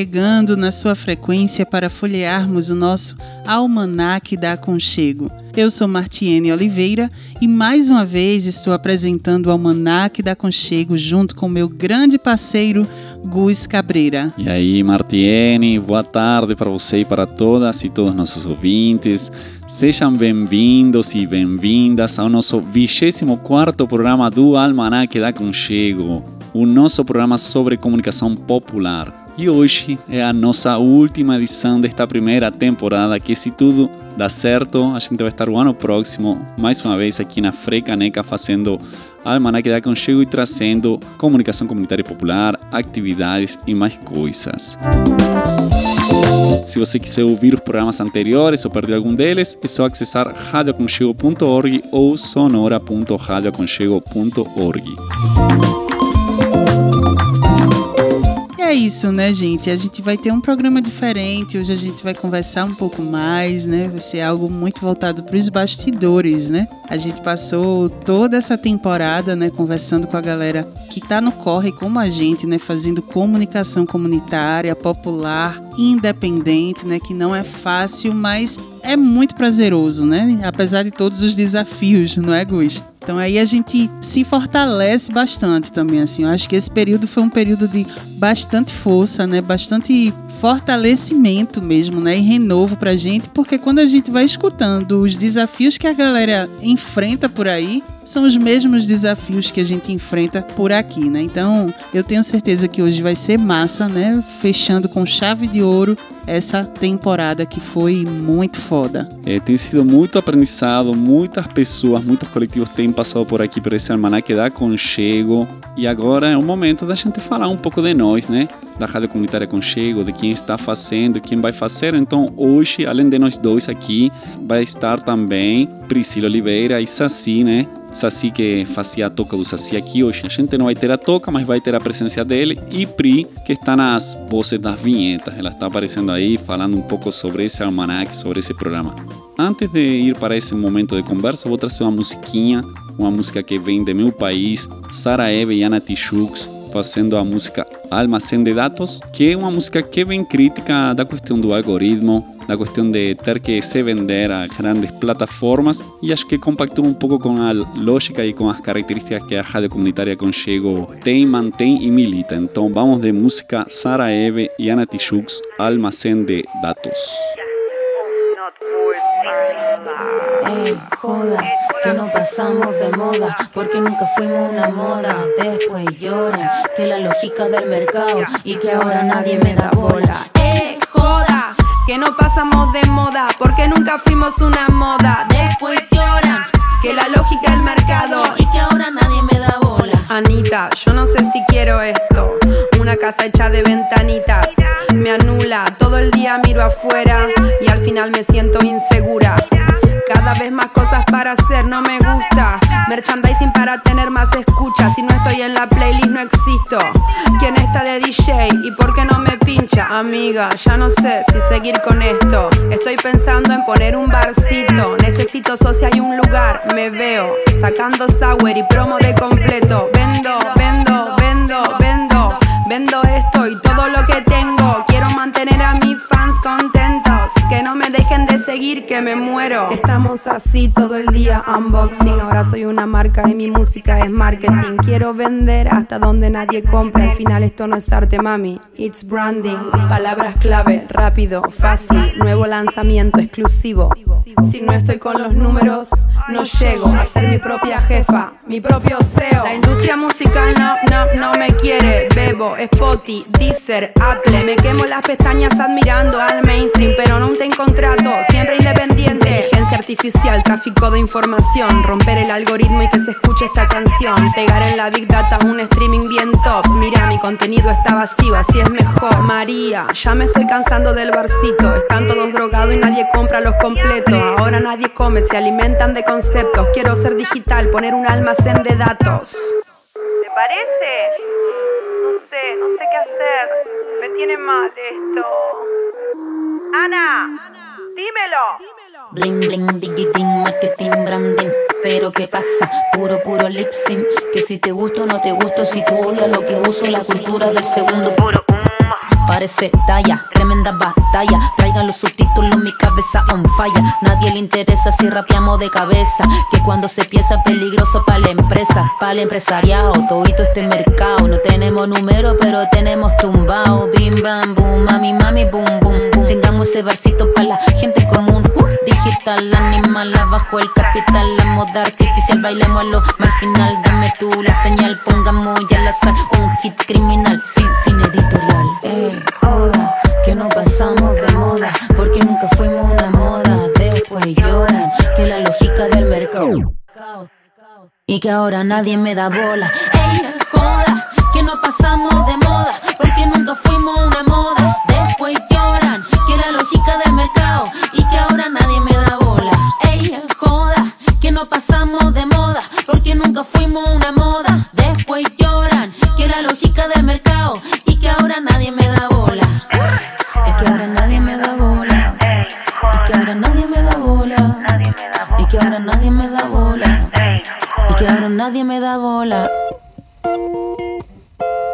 Chegando na sua frequência para folhearmos o nosso Almanac da Aconchego. Eu sou Martiene Oliveira e mais uma vez estou apresentando o Almanac da Aconchego junto com meu grande parceiro Gus Cabreira. E aí, Martiene, boa tarde para você e para todas e todos nossos ouvintes. Sejam bem-vindos e bem-vindas ao nosso 24 programa do Almanac da Aconchego o nosso programa sobre comunicação popular. E hoje é a nossa última edição desta primeira temporada, que se tudo dá certo, a gente vai estar o ano próximo, mais uma vez aqui na Frecaneca, fazendo Almanac da Conchego e trazendo comunicação comunitária popular, atividades e mais coisas. Se você quiser ouvir os programas anteriores ou perder algum deles, é só acessar radioaconchego.org ou sonora.radioaconchego.org é isso, né, gente? A gente vai ter um programa diferente. Hoje a gente vai conversar um pouco mais, né? Vai ser algo muito voltado para os bastidores, né? A gente passou toda essa temporada, né, conversando com a galera que está no corre como a gente, né, fazendo comunicação comunitária, popular, independente, né, que não é fácil, mas é muito prazeroso, né? Apesar de todos os desafios, não é, Gus? Então aí a gente se fortalece bastante também, assim. Eu acho que esse período foi um período de bastante força, né? Bastante fortalecimento mesmo, né? E renovo pra gente, porque quando a gente vai escutando os desafios que a galera enfrenta por aí, são os mesmos desafios que a gente enfrenta por aqui, né? Então, eu tenho certeza que hoje vai ser massa, né? Fechando com chave de ouro essa temporada que foi muito foda. É, tem sido muito aprendizado, muitas pessoas, muitos coletivos têm passado por aqui por esse almanac da Conchego. E agora é o momento da gente falar um pouco de nós, né? Da Rádio Comunitária Conchego, de quem está fazendo, quem vai fazer. Então, hoje, além de nós dois aqui, vai estar também Priscila Oliveira e Saci, né? Saci que fazia a toca do Saci aqui hoje. A gente não vai ter a toca, mas vai ter a presença dele. E Pri, que está nas vozes das vinhetas. Ela está aparecendo aí, falando um pouco sobre esse almanac, sobre esse programa. Antes de ir para esse momento de conversa, vou trazer uma musiquinha, uma música que vem de meu país, Sara Eve e Ana Tichux, fazendo a música Almacém de Dados, que é uma música que vem crítica da questão do algoritmo, la cuestión de tener que se vender a grandes plataformas y acho que compactúa un poco con la lógica y con las características que a radio comunitaria Conchego tem, mantém y milita. Entonces vamos de música Sara Eve y Ana Almacén de Datos. Ey, joda, que no pasamos de moda, porque nunca fuimos una moda. Después lloran que la lógica del mercado y que ahora nadie me da bola que no pasamos de moda, porque nunca fuimos una moda. Después lloran que la lógica del mercado y que ahora nadie me da bola. Anita, yo no sé si quiero esto. Una casa hecha de ventanitas me anula. Todo el día miro afuera final me siento insegura. Cada vez más cosas para hacer, no me gusta. Merchandising para tener más escuchas. Si no estoy en la playlist, no existo. ¿Quién está de DJ y por qué no me pincha? Amiga, ya no sé si seguir con esto. Estoy pensando en poner un barcito. Necesito socia y un lugar. Me veo sacando sour y promo de completo. Vendo, vendo. Que no me dejen de seguir, que me muero. Estamos así todo el día, unboxing. Ahora soy una marca y mi música es marketing. Quiero vender hasta donde nadie compra. Al final esto no es arte, mami. It's branding. Palabras clave, rápido, fácil. Nuevo lanzamiento exclusivo. Si no estoy con los números, no llego a ser mi propia jefa, mi propio CEO. La industria musical no, no, no me quiere. Bebo, Spotify, Deezer, Apple. Me quemo las pestañas admirando al mainstream, pero no te contrato, siempre independiente. Inteligencia artificial, tráfico de información, romper el algoritmo y que se escuche esta canción. Pegar en la Big Data un streaming bien top. Mira, mi contenido está vacío, así es mejor. María, ya me estoy cansando del barcito. Están todos drogados y nadie compra los completos. Ahora nadie come, se alimentan de conceptos. Quiero ser digital, poner un almacén de datos. ¿Te parece? No sé, no sé qué hacer. Me tiene mal esto. Ana, dímelo. Bling bling, digiting, marketing, branding. Pero qué pasa, puro puro lip sync. Que si te gusto o no te gusto, si tú odias lo que uso, la cultura del segundo puro. Parece talla, tremenda batalla. Traigan los subtítulos, mi cabeza on fire. Nadie le interesa si rapeamos de cabeza. Que cuando se piensa peligroso para la empresa, para el empresariado, todito este mercado. No tenemos número, pero tenemos tumbao. Bim bam boom, mami mami boom boom boom. Tengamos ese versito para la gente común. Digital, animal, abajo el capital, la moda artificial, bailemos a lo marginal. Dame tú la señal, pongamos ya al azar un hit criminal, sin, sin editorial. Eh, joda, que no pasamos de moda, porque nunca fuimos una moda. Después lloran, que la lógica del mercado. Y que ahora nadie me da bola. Ey, joda, que no pasamos de moda, porque nunca fuimos una moda. Después lloran, que la lógica del mercado. Y que ahora nadie me da bola. Ey, joda, que no pasamos de moda, porque nunca fuimos una moda. Nadie me dá bola.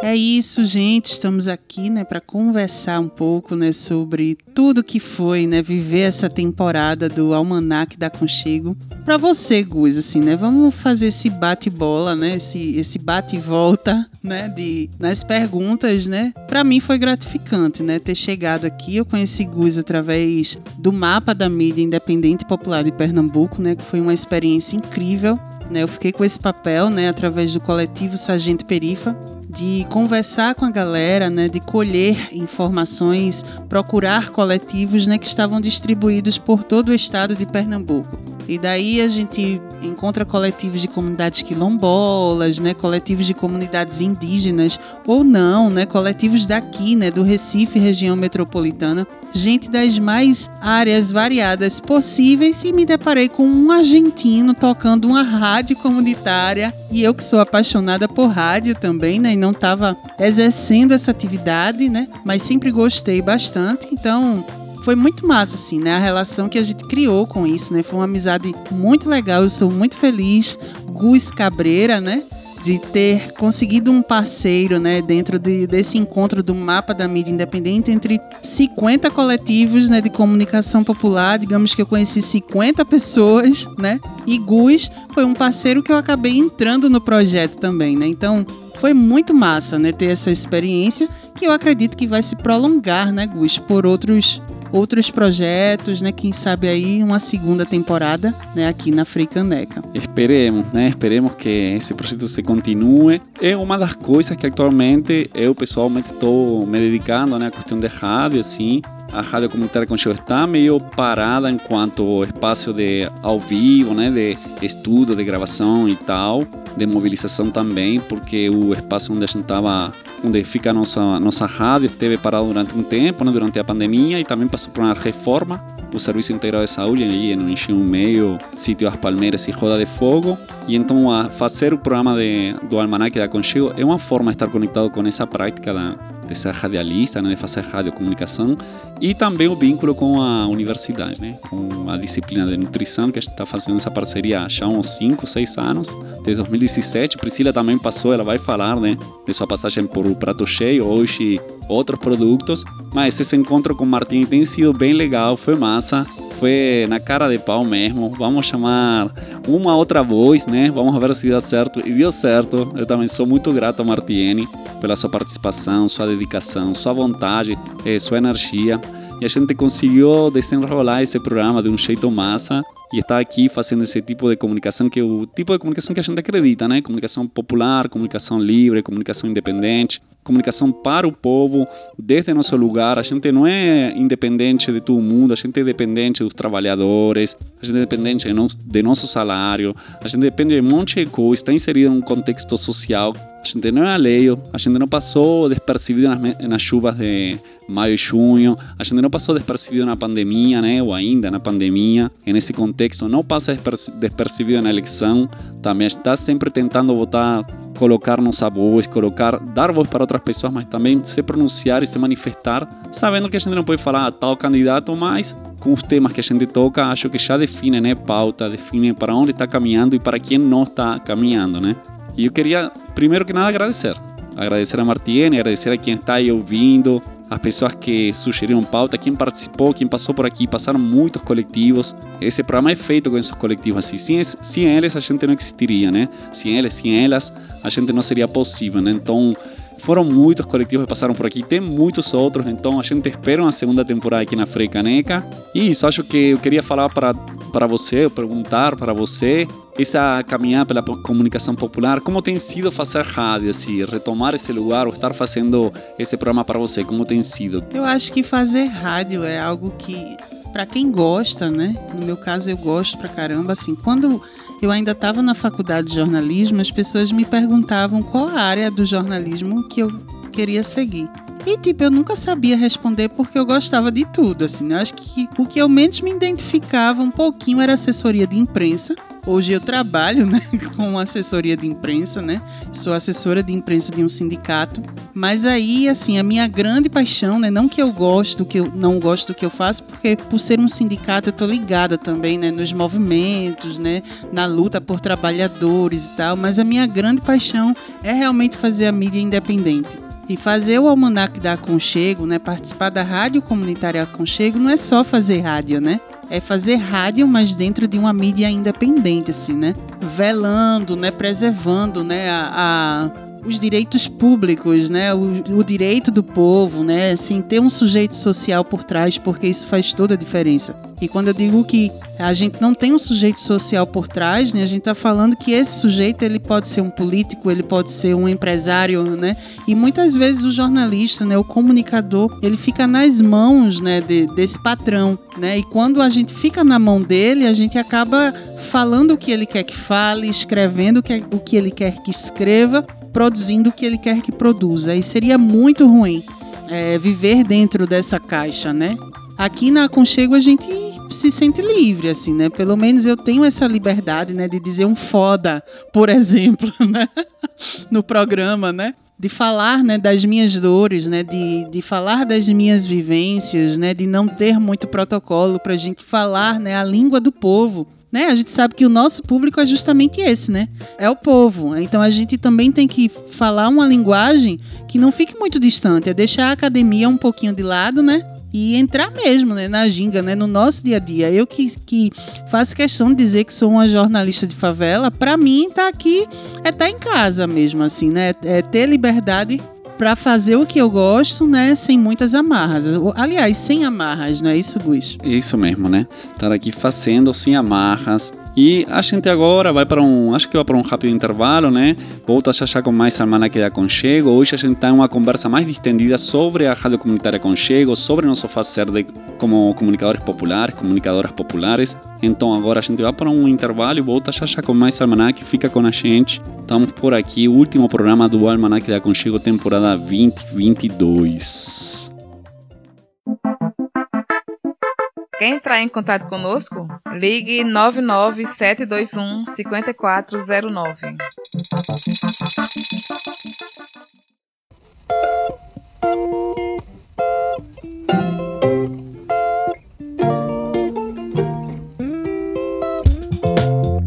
É isso, gente. Estamos aqui, né, para conversar um pouco, né, sobre tudo que foi, né, viver essa temporada do Almanac da Conchego. Para você, Gus, assim, né, vamos fazer esse bate-bola, né, esse, esse bate-volta, né, de nas perguntas, né. Para mim foi gratificante, né, ter chegado aqui. Eu conheci Gus através do mapa da mídia independente popular de Pernambuco, né, que foi uma experiência incrível. Né, eu fiquei com esse papel, né, através do coletivo Sargento Perifa, de conversar com a galera, né, de colher informações, procurar coletivos, né, que estavam distribuídos por todo o estado de Pernambuco. E daí a gente encontra coletivos de comunidades quilombolas, né, coletivos de comunidades indígenas ou não, né, coletivos daqui, né, do Recife, região metropolitana, gente das mais áreas variadas possíveis. E me deparei com um argentino tocando uma rádio comunitária. E eu que sou apaixonada por rádio também, né, e não estava exercendo essa atividade, né, mas sempre gostei bastante, então foi muito massa, assim, né? A relação que a gente criou com isso, né? Foi uma amizade muito legal. Eu sou muito feliz. Gus Cabreira, né? De ter conseguido um parceiro, né? Dentro de, desse encontro do mapa da mídia independente entre 50 coletivos, né? De comunicação popular. Digamos que eu conheci 50 pessoas, né? E Gus foi um parceiro que eu acabei entrando no projeto também, né? Então foi muito massa, né? Ter essa experiência que eu acredito que vai se prolongar, né, Gus, por outros outros projetos, né? Quem sabe aí uma segunda temporada, né? Aqui na Fricaneca. Esperemos, né? Esperemos que esse projeto se continue. É uma das coisas que atualmente eu pessoalmente estou me dedicando, né? A questão de rádio, assim. A rádio comunitária Conchego está meio parada enquanto espaço de ao vivo, né? De estudo, de gravação e tal, de mobilização também, porque o espaço onde a gente estava, onde fica a nossa nossa rádio, esteve parado durante um tempo, né? Durante a pandemia e também passou por uma reforma. O Serviço Integral de Saúde ali no Engenho Meio, Sítio As Palmeiras e Roda de Fogo. E então a fazer o programa de, do Almanac da Conchego é uma forma de estar conectado com essa prática da, de ser radialista, né, de fazer radiocomunicação e também o vínculo com a universidade, né, com a disciplina de nutrição que a gente está fazendo essa parceria já há uns 5, 6 anos, desde 2017. Priscila também passou, ela vai falar né, de sua passagem por o Prato Cheio, hoje outros produtos, mas esse encontro com Martim tem sido bem legal, foi massa, Foi na cara de pau mesmo. Vamos chamar uma outra voz, né? Vamos ver se dá certo. E deu certo. Eu também sou muito grato a Martiene pela sua participação, sua dedicação, sua vontade, eh, sua energia. E a gente conseguiu desenrolar esse programa de um jeito massa e está aqui fazendo esse tipo de comunicação que é o tipo de comunicação que a gente acredita, né? Comunicação popular, comunicação livre, comunicação independente, comunicação para o povo, desde nosso lugar. A gente não é independente de todo mundo, a gente é dependente dos trabalhadores, a gente é dependente de nosso salário, a gente depende de monte de coisa, está inserido em um contexto social. A gente não é alheio, a gente não passou despercebido nas, nas chuvas de maio e junho, a gente não passou despercebido na pandemia, né? Ou ainda na pandemia, nesse contexto, não passa despercebido na eleição, também está sempre tentando votar, colocar nossa voz, colocar, dar voz para outras pessoas, mas também se pronunciar e se manifestar, sabendo que a gente não pode falar a tal candidato, mas com os temas que a gente toca, acho que já define, né, pauta, define para onde está caminhando e para quem não está caminhando, né? E eu queria, primeiro que nada, agradecer. Agradecer a Martiene, agradecer a quem está aí ouvindo, as pessoas que sugeriram pauta, quem participou, quem passou por aqui, passaram muitos coletivos. Esse programa é feito com esses coletivos assim. Sem, sem eles a gente não existiria, né? Sem eles, sem elas, a gente não seria possível, né? Então, foram muitos coletivos que passaram por aqui, tem muitos outros, então a gente espera uma segunda temporada aqui na Frecaneca. E isso, acho que eu queria falar para, para você, perguntar para você, essa caminhada pela comunicação popular, como tem sido fazer rádio, assim, retomar esse lugar ou estar fazendo esse programa para você, como tem sido? Eu acho que fazer rádio é algo que, para quem gosta, né? No meu caso, eu gosto pra caramba, assim, quando eu ainda estava na faculdade de jornalismo, as pessoas me perguntavam qual a área do jornalismo que eu queria seguir. E, tipo, eu nunca sabia responder porque eu gostava de tudo, assim. Né? Eu acho que o que eu menos me identificava um pouquinho era assessoria de imprensa. Hoje eu trabalho, né, com assessoria de imprensa, né? Sou assessora de imprensa de um sindicato. Mas aí, assim, a minha grande paixão, né? Não que eu gosto, que eu não gosto do que eu faço, porque por ser um sindicato eu tô ligada também, né? Nos movimentos, né? Na luta por trabalhadores e tal. Mas a minha grande paixão é realmente fazer a mídia independente. E fazer o Almanac da Aconchego, né, participar da Rádio Comunitária Aconchego, não é só fazer rádio, né? É fazer rádio, mas dentro de uma mídia independente, assim, né? Velando, né, preservando, né, a, a os direitos públicos, né? O, o, direito do povo, né? Sem ter um sujeito social por trás, porque isso faz toda a diferença. E quando eu digo que a gente não tem um sujeito social por trás, né? A gente está falando que esse sujeito ele pode ser um político, ele pode ser um empresário, né? E muitas vezes o jornalista, né? O comunicador, ele fica nas mãos, né? De, desse patrão, né? E quando a gente fica na mão dele, a gente acaba falando o que ele quer que fale, escrevendo o que, o que ele quer que escreva produzindo o que ele quer que produza. E seria muito ruim é, viver dentro dessa caixa, né? Aqui na Aconchego a gente se sente livre, assim, né? Pelo menos eu tenho essa liberdade, né? De dizer um foda, por exemplo, né? No programa, né? de falar né, das minhas dores, né, de, de falar das minhas vivências, né, de não ter muito protocolo para a gente falar né, a língua do povo né? A gente sabe que o nosso público é justamente esse, né? É o povo. Então a gente também tem que falar uma linguagem que não fique muito distante, é deixar a academia um pouquinho de lado, né? E entrar mesmo né, na ginga, né, no nosso dia a dia. Eu que, que faço questão de dizer que sou uma jornalista de favela, para mim tá aqui é estar tá em casa mesmo, assim, né? É ter liberdade para fazer o que eu gosto, né, sem muitas amarras. Aliás, sem amarras, não é isso, Gus? Isso mesmo, né? Estar aqui fazendo sem amarras. E a gente agora vai para um, acho que vai para um rápido intervalo, né? Volta já já com mais Almanac de Aconchego. Hoje a gente está em uma conversa mais distendida sobre a Rádio Comunitária Aconchego, sobre nosso fazer de, como comunicadores populares, comunicadoras populares. Então agora a gente vai para um intervalo e volta já já com mais Almanac. Fica com a gente. Estamos por aqui, último programa do Almanac de Aconchego, temporada 2022. Quer entrar em contato conosco? Ligue 99721 5409.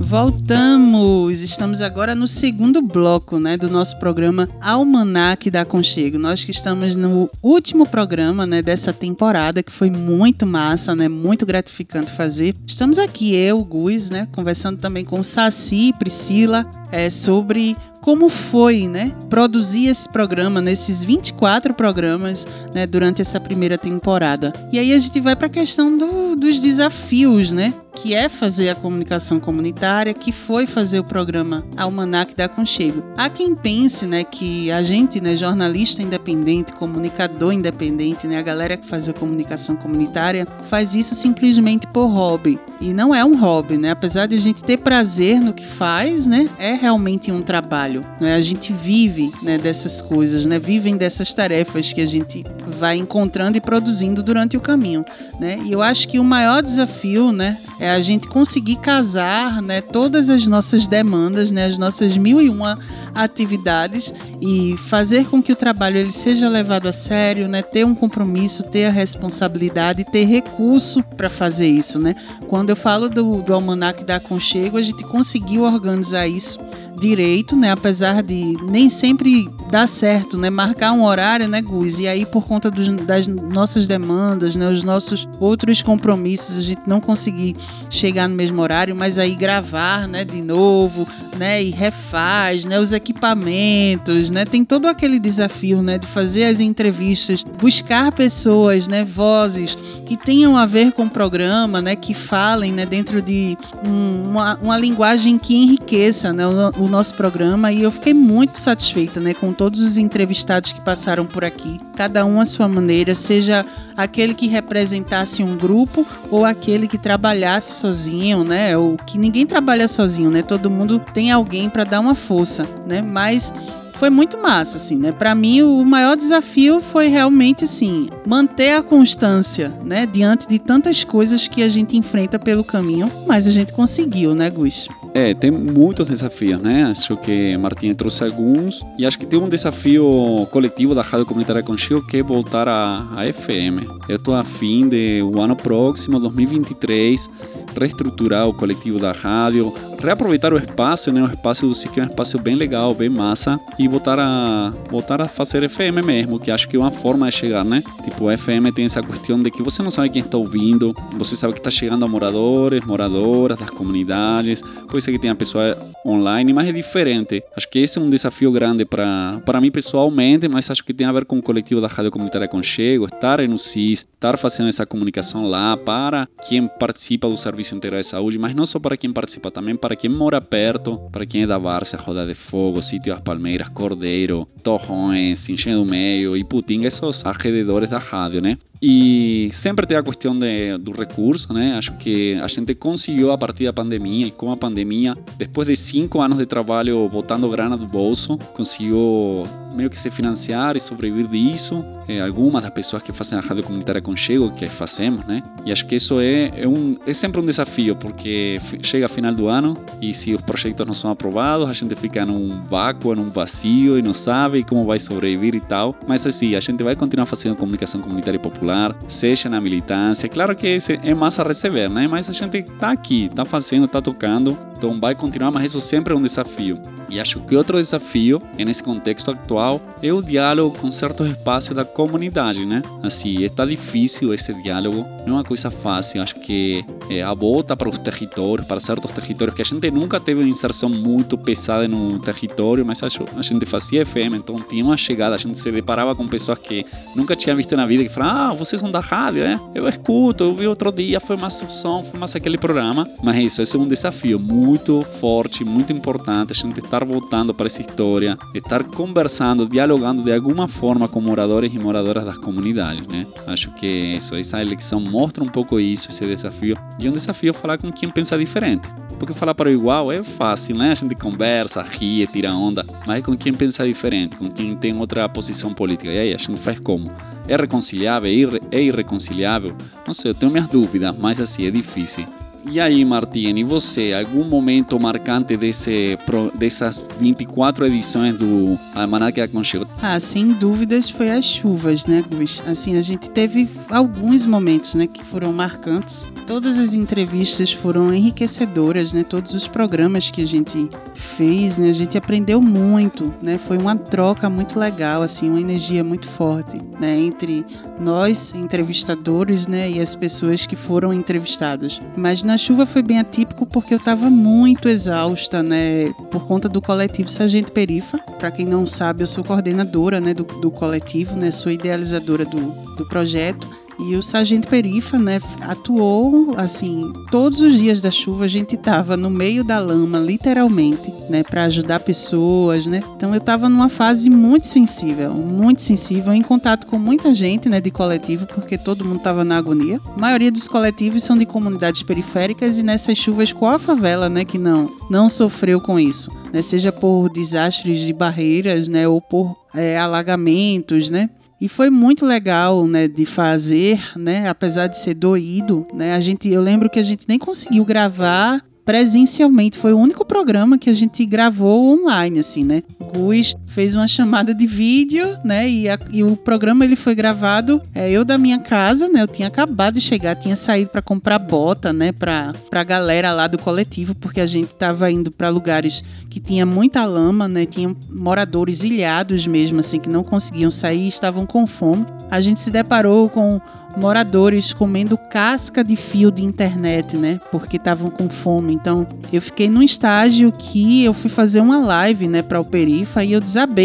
Voltamos! Estamos agora no segundo bloco, né, do nosso programa Almanac da Conchego. Nós que estamos no último programa, né, dessa temporada que foi muito massa, né, muito gratificante fazer. Estamos aqui eu, Gus, né, conversando também com Saci e Priscila é, sobre como foi, né, produzir esse programa, nesses 24 programas, né, durante essa primeira temporada. E aí a gente vai para a questão do, dos desafios, né, que é fazer a comunicação comunitária, que foi fazer o programa Almanac da Conchego. Há quem pense, né, que a gente, né, jornalista independente, comunicador independente, né, a galera que faz a comunicação comunitária, faz isso simplesmente por hobby. E não é um hobby, né? Apesar de a gente ter prazer no que faz, né, é realmente um trabalho. Né? A gente vive, né, dessas coisas, né? Vivem dessas tarefas que a gente vai encontrando e produzindo durante o caminho, né? E eu acho que o maior desafio, né, é a gente conseguir casar, né, todas as nossas demandas, né, as nossas mil e uma atividades e fazer com que o trabalho ele seja levado a sério, né, ter um compromisso, ter a responsabilidade, ter recurso para fazer isso, né? Quando eu falo do, do almanac da Aconchego, a gente conseguiu organizar isso direito, né? Apesar de nem sempre dar certo, né? Marcar um horário, né, Gus? E aí, por conta dos, das nossas demandas, né? Os nossos outros compromissos, a gente não conseguir chegar no mesmo horário, mas aí gravar, né, de novo, né? E refaz, né? Os equipamentos, né? Tem todo aquele desafio, né? De fazer as entrevistas, buscar pessoas, né? Vozes que tenham a ver com o programa, né? Que falem, né? Dentro de um, uma, uma linguagem que enriqueça, né? O, o nosso programa e eu fiquei muito satisfeita, né, com todos os entrevistados que passaram por aqui, cada um à sua maneira, seja aquele que representasse um grupo ou aquele que trabalhasse sozinho, né, ou que ninguém trabalha sozinho, né, todo mundo tem alguém para dar uma força, né, mas foi muito massa, assim, né? Para mim, o maior desafio foi realmente, assim, manter a constância, né? Diante de tantas coisas que a gente enfrenta pelo caminho, mas a gente conseguiu, né, Gus? É, tem muitos desafios, né? Acho que Martim trouxe alguns. E acho que tem um desafio coletivo da Rádio Comunitária Conchego que é voltar a, a FM. Eu estou a fim de, o ano próximo, 2023, reestruturar o coletivo da rádio, reaproveitar o espaço, né? O espaço do SIC é um espaço bem legal, bem massa, e voltar a voltar a fazer FM mesmo, que acho que é uma forma de chegar, né? Tipo, FM tem essa questão de que você não sabe quem está ouvindo, você sabe que está chegando a moradores, moradoras das comunidades, pode ser que tenha pessoa online, mas é diferente. Acho que esse é um desafio grande para mim pessoalmente, mas acho que tem a ver com o coletivo da Rádio Comunitária Conchego, estar no CIS, estar fazendo essa comunicação lá para quem participa do Serviço Integral de Saúde, mas não só para quem participa, também para quem mora perto, para quem é da Várzea, Roda de Fogo, Sítio das Palmeiras, Cordeiro, Torrões, Engenho do Meio, Iputinga, esses arredores da rádio, né? E sempre tem a questão de, do recurso, né? Acho que a gente conseguiu a partir da pandemia e com a pandemia, depois de cinco anos de trabalho botando grana do bolso, conseguiu meio que se financiar e sobreviver disso. É, algumas das pessoas que fazem a rádio comunitária Conchego, que fazemos, né? E acho que isso é, é, um, é sempre um desafio, porque chega a final do ano e se os projetos não são aprovados, a gente fica num vácuo, num vazio e não sabe como vai sobreviver e tal. Mas assim, a gente vai continuar fazendo comunicação comunitária e popular seja na militância. Claro que é massa receber, né? Mas a gente está aqui, está fazendo, está tocando, então vai continuar, mas isso sempre é um desafio. E acho que outro desafio, nesse contexto atual, é o diálogo com certos espaços da comunidade, né? Assim, está difícil esse diálogo, não é uma coisa fácil. Acho que é, a volta para os territórios, para certos territórios, que a gente nunca teve uma inserção muito pesada no território, mas acho, a gente fazia FM, então tinha uma chegada, a gente se deparava com pessoas que nunca tinha visto na vida, que falavam, ah, vocês são da rádio, né? Eu escuto, eu vi outro dia, foi massa o som, foi massa aquele programa. Mas isso, esse é um desafio muito forte, muito importante, a gente estar voltando para essa história, estar conversando, dialogando de alguma forma com moradores e moradoras das comunidades, né? Acho que isso, essa eleição mostra um pouco isso, esse desafio. E é um desafio falar com quem pensa diferente. Porque falar para o igual é fácil, né? A gente conversa, ri, tira onda, mas é com quem pensa diferente, com quem tem outra posição política. E aí a gente faz como? É reconciliável? É irreconciliável? Não sei, eu tenho minhas dúvidas, mas assim, é difícil. E aí, Martine, e você, algum momento marcante desse, dessas 24 edições do Almanac Aconchego? Ah, sem dúvidas foi as chuvas, né, Gus? Assim, a gente teve alguns momentos, né, que foram marcantes. Todas as entrevistas foram enriquecedoras, né? Todos os programas que a gente fez, né? A gente aprendeu muito, né? Foi uma troca muito legal, assim, uma energia muito forte, né? Entre nós, entrevistadores, né? E as pessoas que foram entrevistadas. Mas chuva foi bem atípico porque eu estava muito exausta, né? Por conta do coletivo Sargento Perifa. Para quem não sabe, eu sou coordenadora, né? Do, do coletivo, né? Sou idealizadora do, do projeto. E o sargento Perifa, né, atuou assim, todos os dias da chuva a gente tava no meio da lama, literalmente, né, para ajudar pessoas, né? Então eu tava numa fase muito sensível, muito sensível, em contato com muita gente, né, de coletivo, porque todo mundo tava na agonia. A maioria dos coletivos são de comunidades periféricas e nessas chuvas qual a favela, né, que não não sofreu com isso, né? Seja por desastres de barreiras, né, ou por é, alagamentos, né? E foi muito legal, né, de fazer, né, apesar de ser doído, né, a gente, eu lembro que a gente nem conseguiu gravar presencialmente. Foi o único programa que a gente gravou online, assim, né? Gus fez uma chamada de vídeo, né? E, a, e o programa ele foi gravado é, eu da minha casa, né? Eu tinha acabado de chegar, tinha saído para comprar bota, né? Pra, pra galera lá do coletivo, porque a gente tava indo para lugares que tinha muita lama, né? Tinha moradores ilhados mesmo, assim, que não conseguiam sair, estavam com fome. A gente se deparou com moradores comendo casca de fio de internet, né? Porque estavam com fome. Então, eu fiquei num estágio que eu fui fazer uma live, né, para o Perifa e eu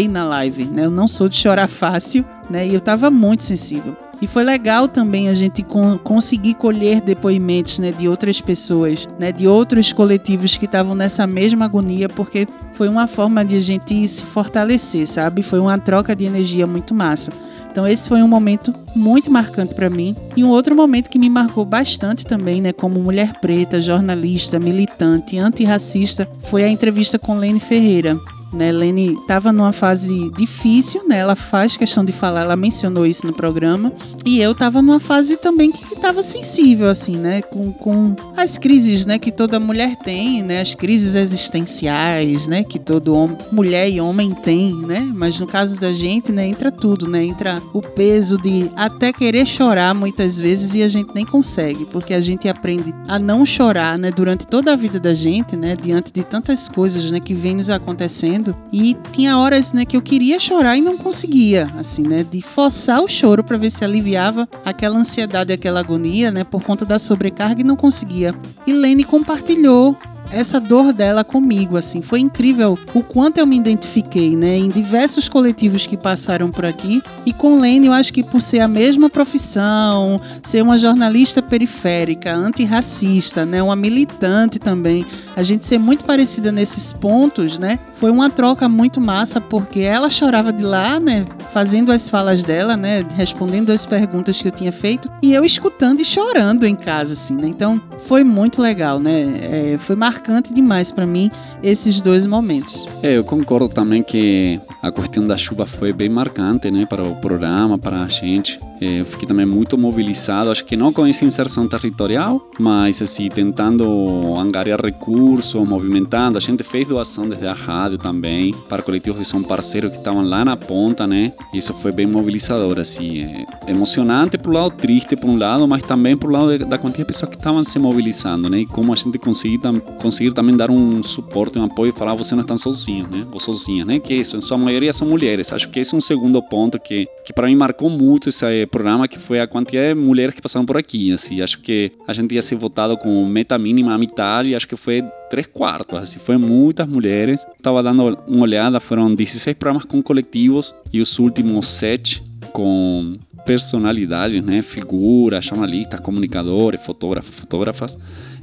na live, né? Eu não sou de chorar fácil, né? E eu tava muito sensível. E foi legal também a gente con conseguir colher depoimentos, né, de outras pessoas, né, de outros coletivos que estavam nessa mesma agonia, porque foi uma forma de a gente se fortalecer, sabe? Foi uma troca de energia muito massa. Então esse foi um momento muito marcante para mim e um outro momento que me marcou bastante também, né, como mulher preta, jornalista, militante, antirracista, foi a entrevista com Lene Ferreira. Né, Lene estava numa fase difícil, né? Ela faz questão de falar, ela mencionou isso no programa. E eu estava numa fase também que estava sensível, assim, né? Com, com as crises, né? Que toda mulher tem, né? As crises existenciais, né? Que todo homem, mulher e homem tem, né? Mas no caso da gente, né? Entra tudo, né? Entra o peso de até querer chorar muitas vezes e a gente nem consegue, porque a gente aprende a não chorar, né? Durante toda a vida da gente, né? Diante de tantas coisas, né? Que vem nos acontecendo e tinha horas, né, que eu queria chorar e não conseguia, assim, né, de forçar o choro para ver se aliviava aquela ansiedade, aquela agonia, né, por conta da sobrecarga e não conseguia. E Lene compartilhou essa dor dela comigo, assim. Foi incrível o quanto eu me identifiquei, né, em diversos coletivos que passaram por aqui. E com Lene, eu acho que por ser a mesma profissão, ser uma jornalista periférica, antirracista, né, uma militante também, a gente ser muito parecida nesses pontos, né, foi uma troca muito massa, porque ela chorava de lá, né, fazendo as falas dela, né, respondendo as perguntas que eu tinha feito, e eu escutando e chorando em casa, assim, né. Então, foi muito legal, né, é, foi marcante demais para mim esses dois momentos. É, eu concordo também que a questão da chuva foi bem marcante, né, para o programa, para a gente. É, eu fiquei também muito mobilizado, acho que não com essa inserção territorial, mas assim, tentando angariar recursos, movimentando. A gente fez doação desde a rádio também, para coletivos que são parceiros que estavam lá na ponta, né? Isso foi bem mobilizador, assim. É emocionante por um lado, triste por um lado, mas também por um lado da quantidade de pessoas que estavam se mobilizando, né? E como a gente conseguir, conseguir também dar um suporte, um apoio e falar, você não está sozinho, né? Ou sozinha, né? Que isso, em sua maioria são mulheres. Acho que esse é um segundo ponto que, que para mim marcou muito esse programa, que foi a quantidade de mulheres que passaram por aqui, assim. Acho que a gente ia ser votado com meta mínima a metade, acho que foi três quartos, assim, foi muitas mulheres. Estava dando uma olhada, foram 16 programas com coletivos e os últimos sete com personalidades, né? Figuras, jornalistas, comunicadores, fotógrafos, fotógrafas.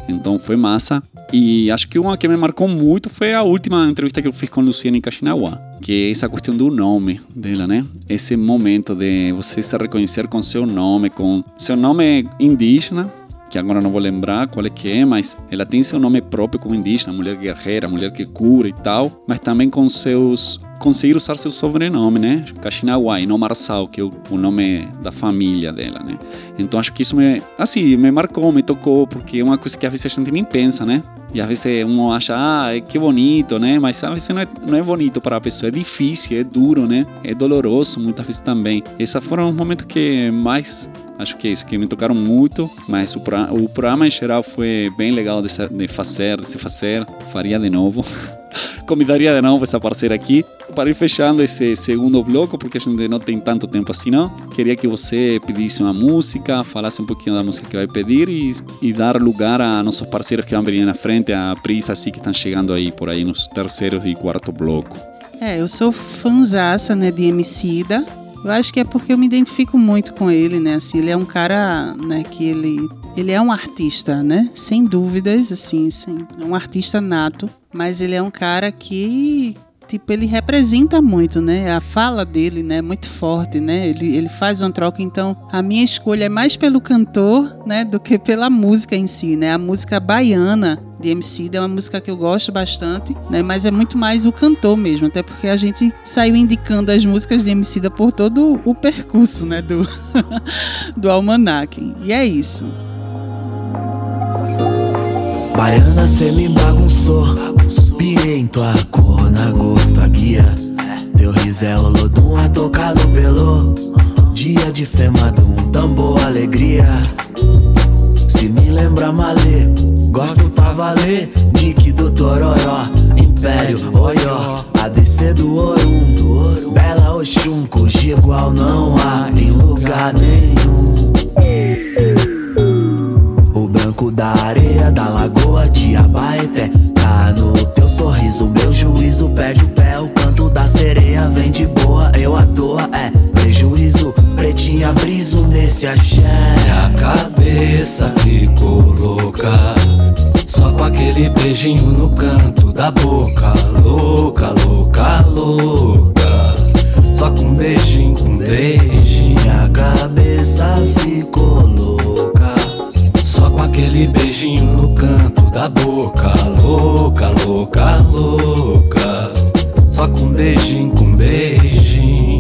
Então foi massa. E acho que uma que me marcou muito foi a última entrevista que eu fiz com Luciana Kashinawa, que é essa questão do nome dela, né? Esse momento de você se reconhecer com seu nome, com seu nome indígena, que agora não vou lembrar qual é que é, mas ela tem seu nome próprio como indígena, mulher guerreira, mulher que cura e tal, mas também com seus conseguir usar seu sobrenome, né? Kashinawai, não Marçal, que é o, nome da família dela, né? Então acho que isso me, assim, me marcou, me tocou, porque é uma coisa que às vezes a gente nem pensa, né? E às vezes um acha, ah, que bonito, né? Mas às vezes não é, não é bonito para a pessoa, é difícil, é duro, né? É doloroso muitas vezes também. Esses foram os momentos que mais acho que é isso, que me tocaram muito, mas o, o programa em geral foi bem legal de, de fazer, de se fazer, faria de novo. convidaria de novo essa parceira aqui. Para ir fechando esse segundo bloco, porque a gente não tem tanto tempo assim, não. Queria que você pedisse uma música, falasse um pouquinho da música que vai pedir e, e dar lugar a nossos parceiros que vão vir na frente, a Prisa, assim, que estão chegando aí por aí nos terceiros e quarto bloco. É, eu sou fanzaça, né, de Emicida. Eu acho que é porque eu me identifico muito com ele, né? Assim, ele é um cara, né, que ele ele é um artista, né? Sem dúvidas, assim, sem, é um artista nato, mas ele é um cara que tipo, ele representa muito, né? A fala dele, né, é muito forte, né? Ele, ele faz uma troca, então a minha escolha é mais pelo cantor, né, do que pela música em si, né? A música baiana de MC é uma música que eu gosto bastante, né? Mas é muito mais o cantor mesmo, até porque a gente saiu indicando as músicas de MC por todo o percurso, né, do do almanac. E é isso. Baiana, cê me bagunçou. Pirei em tua cor, na cor, tua guia. Teu riso é olodum, a tocar no pelo. Dia de femadum, tambor, alegria. Se me lembra malê, gosto pra valer. Nick do Tororó, Império, Oió. ADC do Orum, Bela Oxum, cujo igual não há em lugar nenhum. O branco da areia, da lagoa de Abaeté Tá no teu sorriso, meu juízo perde o pé O canto da sereia vem de boa, eu à toa, é prejuízo Pretinha briso nesse axé. Minha cabeça ficou louca Só com aquele beijinho no canto da boca. Louca, louca, louca Só com um beijinho, com beijinho. Minha cabeça ficou louca Só com aquele beijinho no canto da boca. Louca, louca, louca Só com um beijinho, com beijinho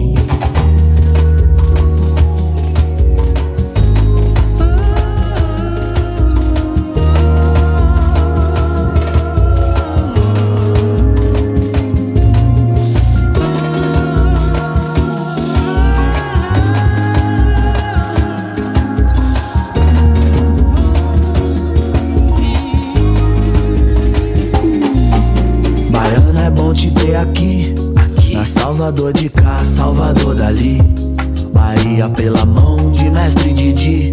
Salvador de cá, Salvador dali. Bahia pela mão de mestre Didi.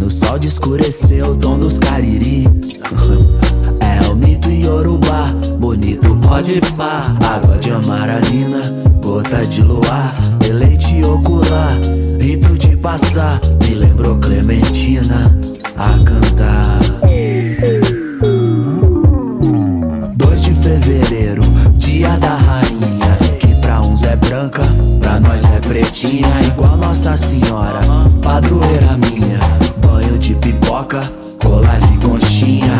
No sol de escurecer o tom dos cariri. É o mito Yorubá, bonito pode pá. Água de amaralina, gota de luar. Deleite ocular, rito de passar. Me lembrou Clementina a cantar. 2 de fevereiro, dia da rainha. Branca, pra nós é pretinha. Igual Nossa Senhora, padroeira minha. Banho de pipoca, colar de conchinha.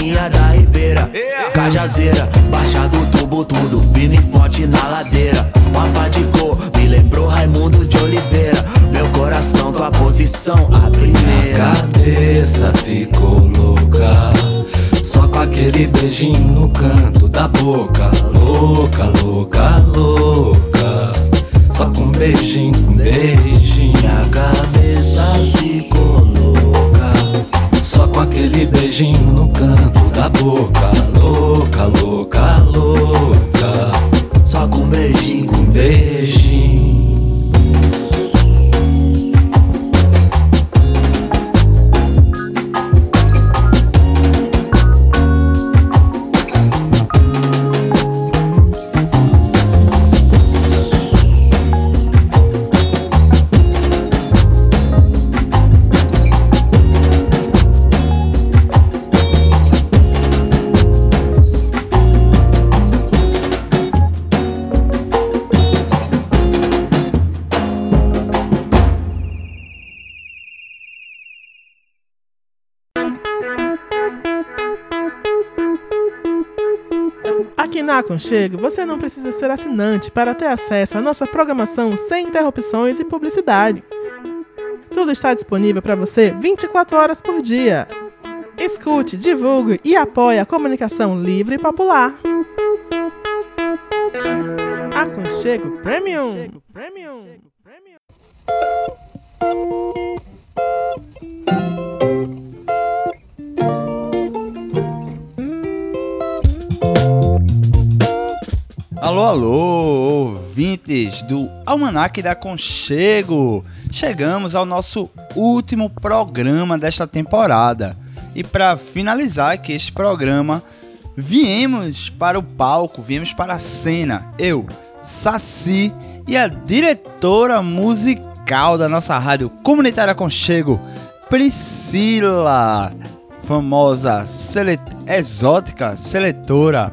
Linha da ribeira. Cajazeira, baixa do tubo, tudo firme e forte na ladeira. Mapa de cor, me lembrou Raimundo de Oliveira. Meu coração, tua posição, a Minha primeira. cabeça ficou louca aquele beijinho no canto da boca Louca, louca, louca Só com beijinho, com beijinho Minha cabeça ficou louca. Só com aquele beijinho no canto da boca Louca, louca, louca Só com beijinho. Com beijinho Aqui na Aconchego, você não precisa ser assinante para ter acesso à nossa programação sem interrupções e publicidade. Tudo está disponível para você 24 horas por dia. Escute, divulgue e apoie a comunicação livre e popular. Aconchego Premium. Alô, ouvintes do Almanac da Conchego! Chegamos ao nosso último programa desta temporada. E para finalizar aqui este programa, viemos para o palco, viemos para a cena. Eu, Saci e a diretora musical da nossa rádio comunitária Conchego, Priscila, famosa sele exótica seletora.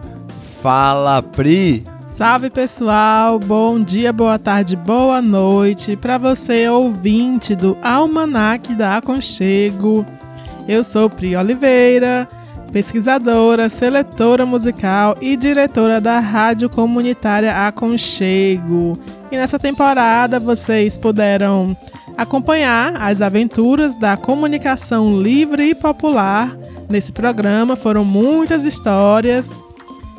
Fala, Pri! Salve pessoal, bom dia, boa tarde, boa noite para você ouvinte do Almanac da Aconchego. Eu sou Pri Oliveira, pesquisadora, seletora musical e diretora da Rádio Comunitária Aconchego. E nessa temporada vocês puderam acompanhar as aventuras da comunicação livre e popular. Nesse programa foram muitas histórias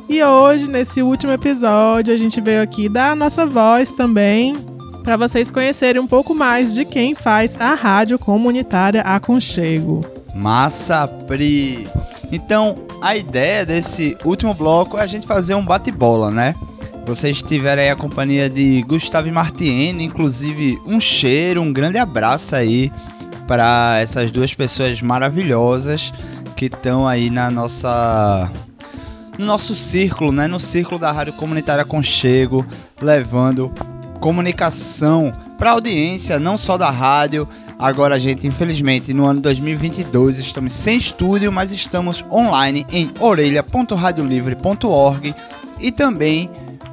e hoje, nesse último episódio, a gente veio aqui dar a nossa voz também para vocês conhecerem um pouco mais de quem faz a rádio comunitária Aconchego. Massa, Pri! Então, a ideia desse último bloco é a gente fazer um bate-bola, né? Vocês tiveram aí a companhia de Gustavo Martiene, inclusive um cheiro, um grande abraço aí para essas duas pessoas maravilhosas que estão aí na nossa no nosso círculo, né? No círculo da Rádio Comunitária Conchego, levando comunicação para audiência, não só da rádio. Agora a gente, infelizmente, no ano 2022 estamos sem estúdio, mas estamos online em orelha.radiolivre.org e também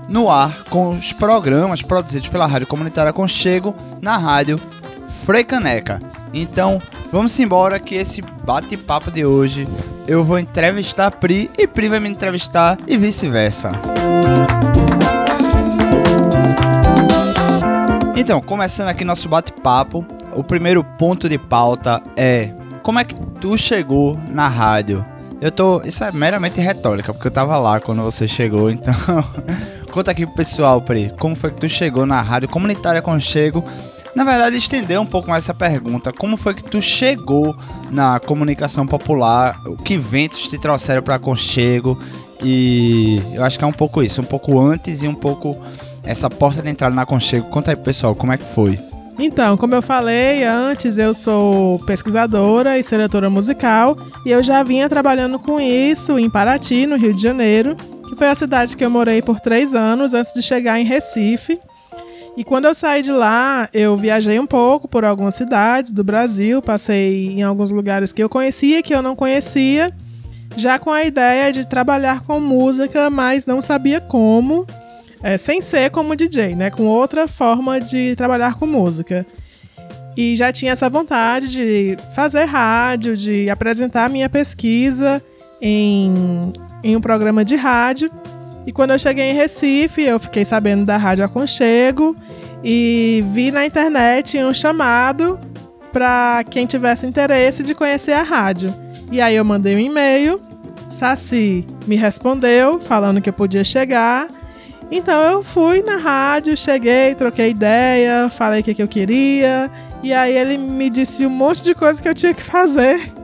no ar com os programas produzidos pela Rádio Comunitária Conchego na rádio Freicaneca. Então, vamos embora que esse bate-papo de hoje eu vou entrevistar a Pri e Pri vai me entrevistar e vice-versa. Então, começando aqui nosso bate-papo, o primeiro ponto de pauta é como é que tu chegou na rádio? Eu tô. Isso é meramente retórica, porque eu tava lá quando você chegou, então. Conta aqui pro pessoal, Pri, como foi que tu chegou na rádio comunitária Conchego na verdade, estender um pouco mais essa pergunta. Como foi que tu chegou na comunicação popular? Que ventos te trouxeram para Conchego? E eu acho que é um pouco isso, um pouco antes e um pouco essa porta de entrada na Conchego. Conta aí, pessoal, como é que foi? Então, como eu falei antes, eu sou pesquisadora e seletora musical e eu já vinha trabalhando com isso em Paraty, no Rio de Janeiro, que foi a cidade que eu morei por três anos antes de chegar em Recife. E quando eu saí de lá, eu viajei um pouco por algumas cidades do Brasil, passei em alguns lugares que eu conhecia, que eu não conhecia, já com a ideia de trabalhar com música, mas não sabia como, é, sem ser como DJ, né? Com outra forma de trabalhar com música. E já tinha essa vontade de fazer rádio, de apresentar minha pesquisa em, em um programa de rádio. E quando eu cheguei em Recife, eu fiquei sabendo da Rádio Aconchego e vi na internet um chamado para quem tivesse interesse de conhecer a rádio. E aí eu mandei um e-mail, Saci me respondeu falando que eu podia chegar. Então eu fui na rádio, cheguei, troquei ideia, falei o que, que eu queria. E aí ele me disse um monte de coisa que eu tinha que fazer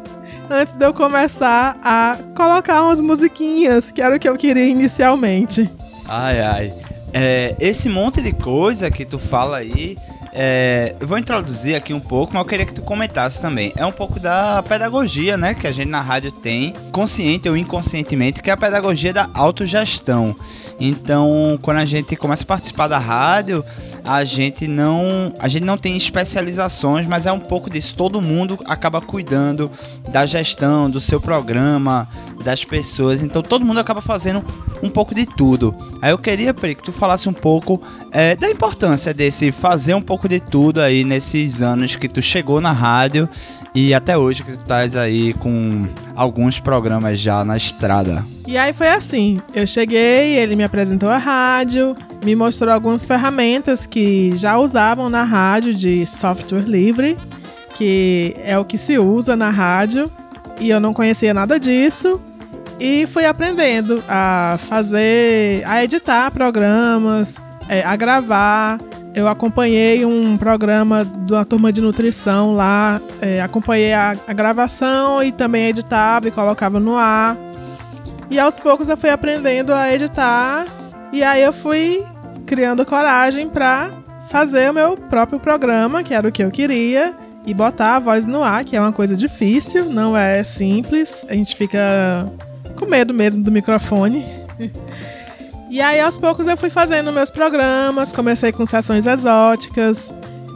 antes de eu começar a colocar umas musiquinhas, que era o que eu queria inicialmente. Ai, ai. É, esse monte de coisa que tu fala aí, é, eu vou introduzir aqui um pouco, mas eu queria que tu comentasse também. É um pouco da pedagogia, né, que a gente na rádio tem, consciente ou inconscientemente, que é a pedagogia da autogestão. Então, quando a gente começa a participar da rádio, a gente não, a gente não tem especializações, mas é um pouco disso. Todo mundo acaba cuidando da gestão, do seu programa, das pessoas. Então, todo mundo acaba fazendo um pouco de tudo. Aí eu queria, Pri, que tu falasse um pouco é, da importância desse fazer um pouco de tudo aí nesses anos que tu chegou na rádio e até hoje que tu estás aí com alguns programas já na estrada. E aí foi assim, eu cheguei, ele me apresentou a rádio, me mostrou algumas ferramentas que já usavam na rádio de software livre, que é o que se usa na rádio, e eu não conhecia nada disso. E fui aprendendo a fazer, a editar programas, é, a gravar, eu acompanhei um programa de uma turma de nutrição lá, é, acompanhei a, a, gravação e também editava e colocava no ar. E aos poucos eu fui aprendendo a editar E aí eu fui criando coragem pra fazer o meu próprio programa, que era o que eu queria, e botar a voz no ar, que é uma coisa difícil, não é simples. A gente fica com medo mesmo do microfone. e aí aos poucos eu fui fazendo meus programas, comecei com sessões exóticas,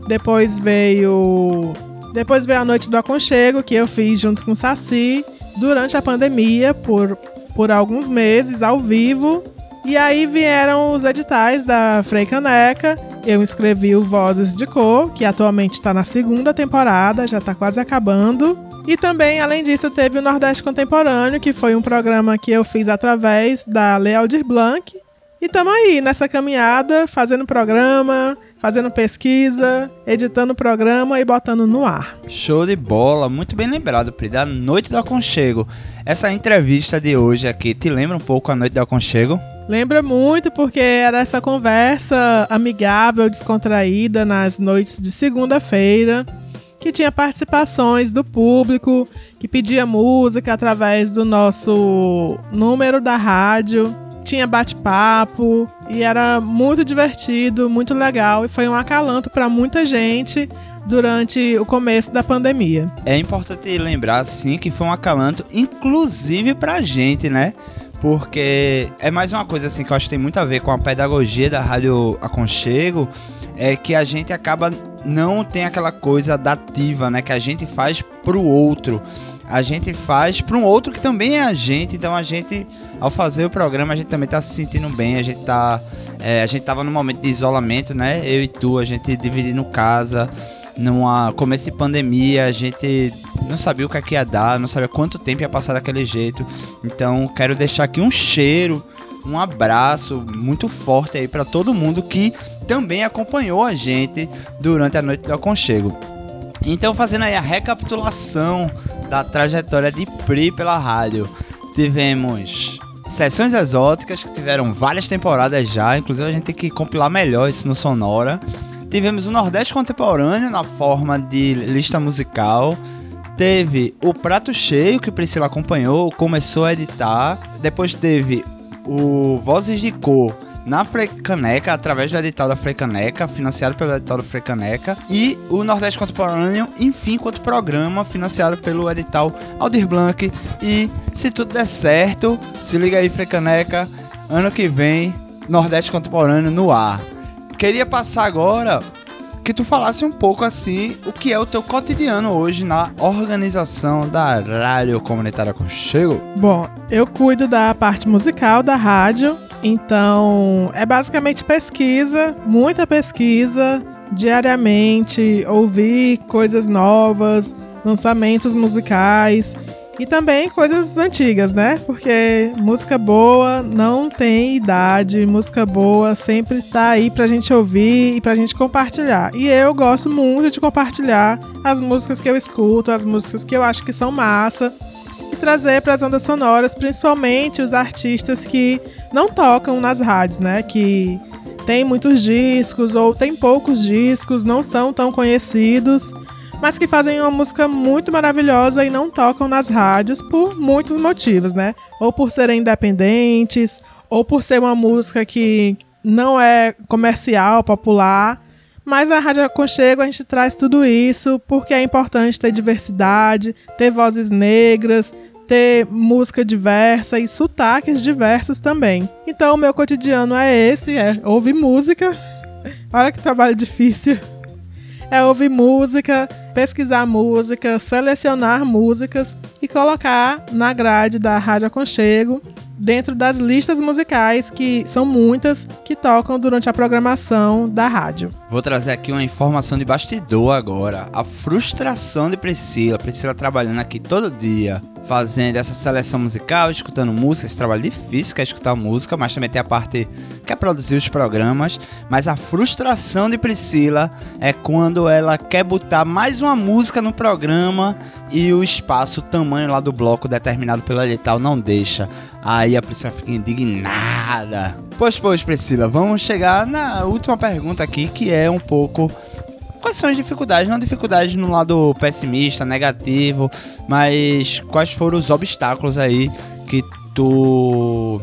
depois veio depois veio a noite do aconchego que eu fiz junto com o Saci durante a pandemia por por alguns meses ao vivo. E aí vieram os editais da Frei Caneca. Eu escrevi o Vozes de Cor, que atualmente está na segunda temporada, já está quase acabando. E também, além disso, teve o Nordeste Contemporâneo, que foi um programa que eu fiz através da Lealdir Blanc. E estamos aí nessa caminhada, fazendo programa, fazendo pesquisa, editando o programa e botando no ar. Show de bola, muito bem lembrado, Pri, da Noite do Aconchego. Essa entrevista de hoje aqui, te lembra um pouco a Noite do Aconchego? Lembra muito porque era essa conversa amigável, descontraída nas noites de segunda-feira, que tinha participações do público, que pedia música através do nosso número da rádio tinha bate-papo e era muito divertido, muito legal e foi um acalanto para muita gente durante o começo da pandemia. É importante lembrar sim que foi um acalanto inclusive pra gente, né? Porque é mais uma coisa assim que eu acho que tem muito a ver com a pedagogia da Rádio Aconchego, é que a gente acaba não tem aquela coisa dativa, né, que a gente faz pro outro a gente faz para um outro que também é a gente. Então a gente, ao fazer o programa, a gente também tá se sentindo bem. A gente tá. É, a gente tava num momento de isolamento, né? Eu e tu, a gente dividindo casa. Numa começo de pandemia, a gente não sabia o que, é que ia dar, não sabia quanto tempo ia passar daquele jeito. Então, quero deixar aqui um cheiro, um abraço muito forte aí para todo mundo que também acompanhou a gente durante a noite do aconchego. Então, fazendo aí a recapitulação da trajetória de Pri pela rádio, tivemos sessões exóticas que tiveram várias temporadas já, inclusive a gente tem que compilar melhor isso no Sonora. Tivemos o Nordeste Contemporâneo na forma de lista musical. Teve o Prato Cheio, que Priscila acompanhou, começou a editar. Depois teve o Vozes de Cor, na Frecaneca, através do edital da Frecaneca, financiado pelo edital da Frecaneca, e o Nordeste Contemporâneo, enfim, quanto programa financiado pelo edital Aldir Blanc. E se tudo der certo, se liga aí, Frecaneca, ano que vem, Nordeste Contemporâneo no ar. Queria passar agora que tu falasse um pouco assim o que é o teu cotidiano hoje na organização da Rádio Comunitária Conchego. Bom, eu cuido da parte musical da rádio então, é basicamente pesquisa, muita pesquisa, diariamente, ouvir coisas novas, lançamentos musicais e também coisas antigas, né? Porque música boa não tem idade, música boa sempre tá aí pra gente ouvir e pra gente compartilhar. E eu gosto muito de compartilhar as músicas que eu escuto, as músicas que eu acho que são massa e trazer para as ondas sonoras, principalmente os artistas que não tocam nas rádios, né? Que tem muitos discos ou tem poucos discos, não são tão conhecidos, mas que fazem uma música muito maravilhosa e não tocam nas rádios por muitos motivos, né? Ou por serem independentes, ou por ser uma música que não é comercial, popular. Mas na Rádio Aconchego a gente traz tudo isso porque é importante ter diversidade, ter vozes negras, ter música diversa e sotaques diversos também. Então, o meu cotidiano é esse: é ouvir música. Olha que trabalho difícil. É ouvir música, pesquisar música, selecionar músicas e colocar na grade da Rádio Aconchego dentro das listas musicais, que são muitas, que tocam durante a programação da rádio. Vou trazer aqui uma informação de bastidor agora. A frustração de Priscila, Priscila trabalhando aqui todo dia, fazendo essa seleção musical, escutando música, esse trabalho difícil que é escutar música, mas também tem a parte que é produzir os programas. Mas a frustração de Priscila é quando ela quer botar mais uma música no programa e o espaço, o tamanho lá do bloco determinado pelo edital não deixa. Aí a Priscila fica indignada. Pois, pois, Priscila, vamos chegar na última pergunta aqui, que é um pouco quais são as dificuldades, não dificuldades no lado pessimista, negativo, mas quais foram os obstáculos aí que tu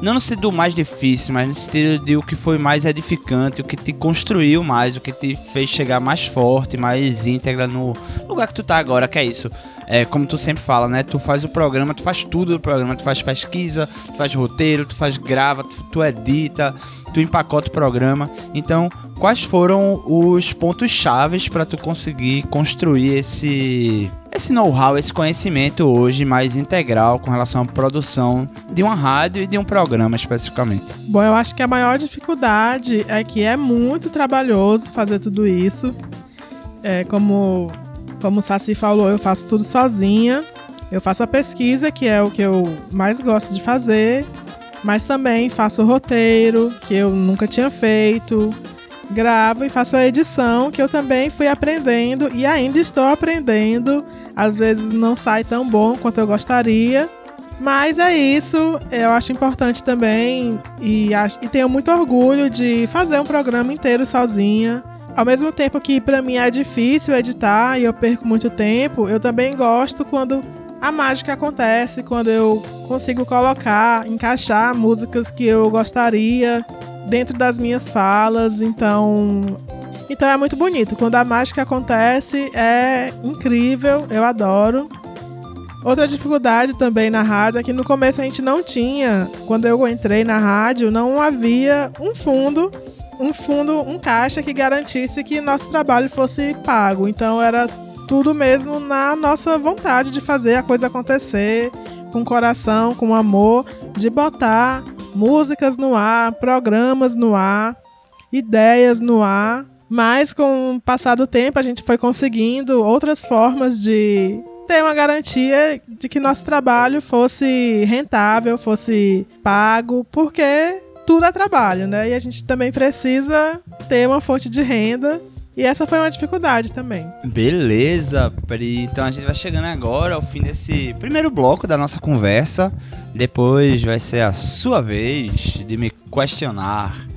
não no sentido mais difícil, mas no sentido de o que foi mais edificante, o que te construiu mais, o que te fez chegar mais forte, mais íntegra no lugar que tu tá agora, que é isso. É, como tu sempre fala, né? Tu faz o programa, tu faz tudo do programa, tu faz pesquisa, tu faz roteiro, tu faz grava, tu, tu edita, tu empacota o programa. Então, quais foram os pontos chaves para tu conseguir construir esse esse know-how, esse conhecimento hoje mais integral com relação à produção de uma rádio e de um programa especificamente? Bom, eu acho que a maior dificuldade é que é muito trabalhoso fazer tudo isso. É, como, como o Saci falou, eu faço tudo sozinha. Eu faço a pesquisa, que é o que eu mais gosto de fazer, mas também faço o roteiro, que eu nunca tinha feito. Gravo e faço a edição, que eu também fui aprendendo e ainda estou aprendendo. Às vezes não sai tão bom quanto eu gostaria, mas é isso, eu acho importante também e, acho, e tenho muito orgulho de fazer um programa inteiro sozinha. Ao mesmo tempo que para mim é difícil editar e eu perco muito tempo, eu também gosto quando a mágica acontece, quando eu consigo colocar, encaixar músicas que eu gostaria dentro das minhas falas. Então, então é muito bonito. Quando a mágica acontece, é incrível, eu adoro. Outra dificuldade também na rádio é que no começo a gente não tinha, quando eu entrei na rádio, não havia um fundo, um fundo, um caixa que garantisse que nosso trabalho fosse pago. Então era tudo mesmo na nossa vontade de fazer a coisa acontecer, com coração, com amor, de botar músicas no ar, programas no ar, ideias no ar. Mas com o passar do tempo a gente foi conseguindo outras formas de ter uma garantia de que nosso trabalho fosse rentável, fosse pago, porque tudo é trabalho, né? E a gente também precisa ter uma fonte de renda. E essa foi uma dificuldade também. Beleza, Pri. Então a gente vai chegando agora ao fim desse primeiro bloco da nossa conversa. Depois vai ser a sua vez de me questionar.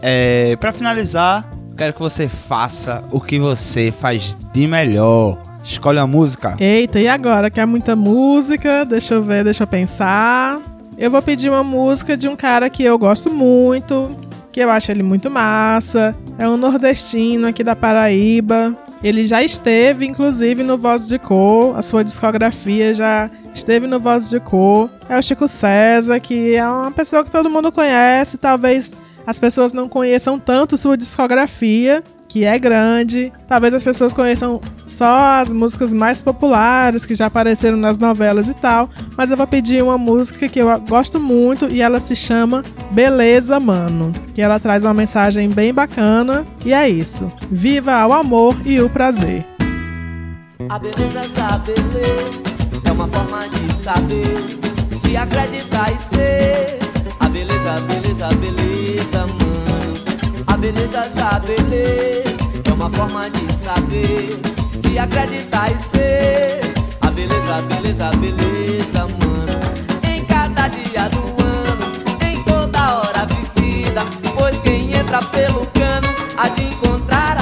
É, para finalizar, quero que você faça o que você faz de melhor. Escolhe a música. Eita, e agora? Quer muita música? Deixa eu ver, deixa eu pensar. Eu vou pedir uma música de um cara que eu gosto muito, que eu acho ele muito massa. É um nordestino aqui da Paraíba. Ele já esteve, inclusive, no Voz de Cor. A sua discografia já esteve no Voz de Cor. É o Chico César, que é uma pessoa que todo mundo conhece. Talvez as pessoas não conheçam tanto sua discografia, que é grande. Talvez as pessoas conheçam só as músicas mais populares que já apareceram nas novelas e tal, mas eu vou pedir uma música que eu gosto muito e ela se chama Beleza Mano, que ela traz uma mensagem bem bacana e é isso. Viva o amor e o prazer. A beleza saber é uma forma de saber, de acreditar e ser. A beleza, beleza, beleza, mano. A beleza saber é uma forma de saber, de acreditar e ser. A beleza, beleza, beleza, mano. Em cada dia do ano, em toda hora vivida. Pois quem entra pelo cano há de encontrar a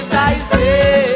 de acreditar e ser.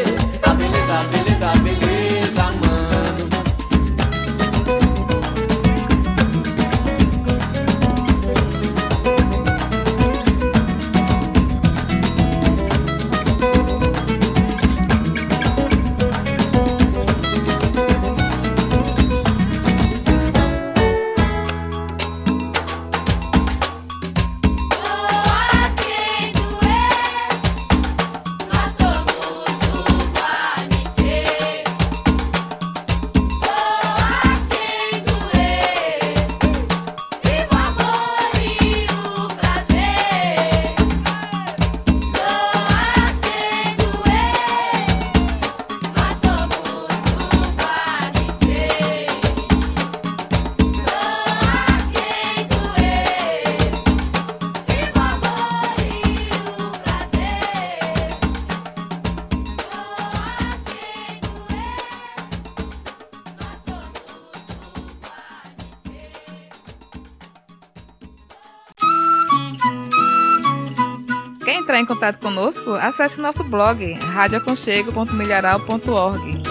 Em contato conosco? Acesse nosso blog radioaconchego.milharal.org.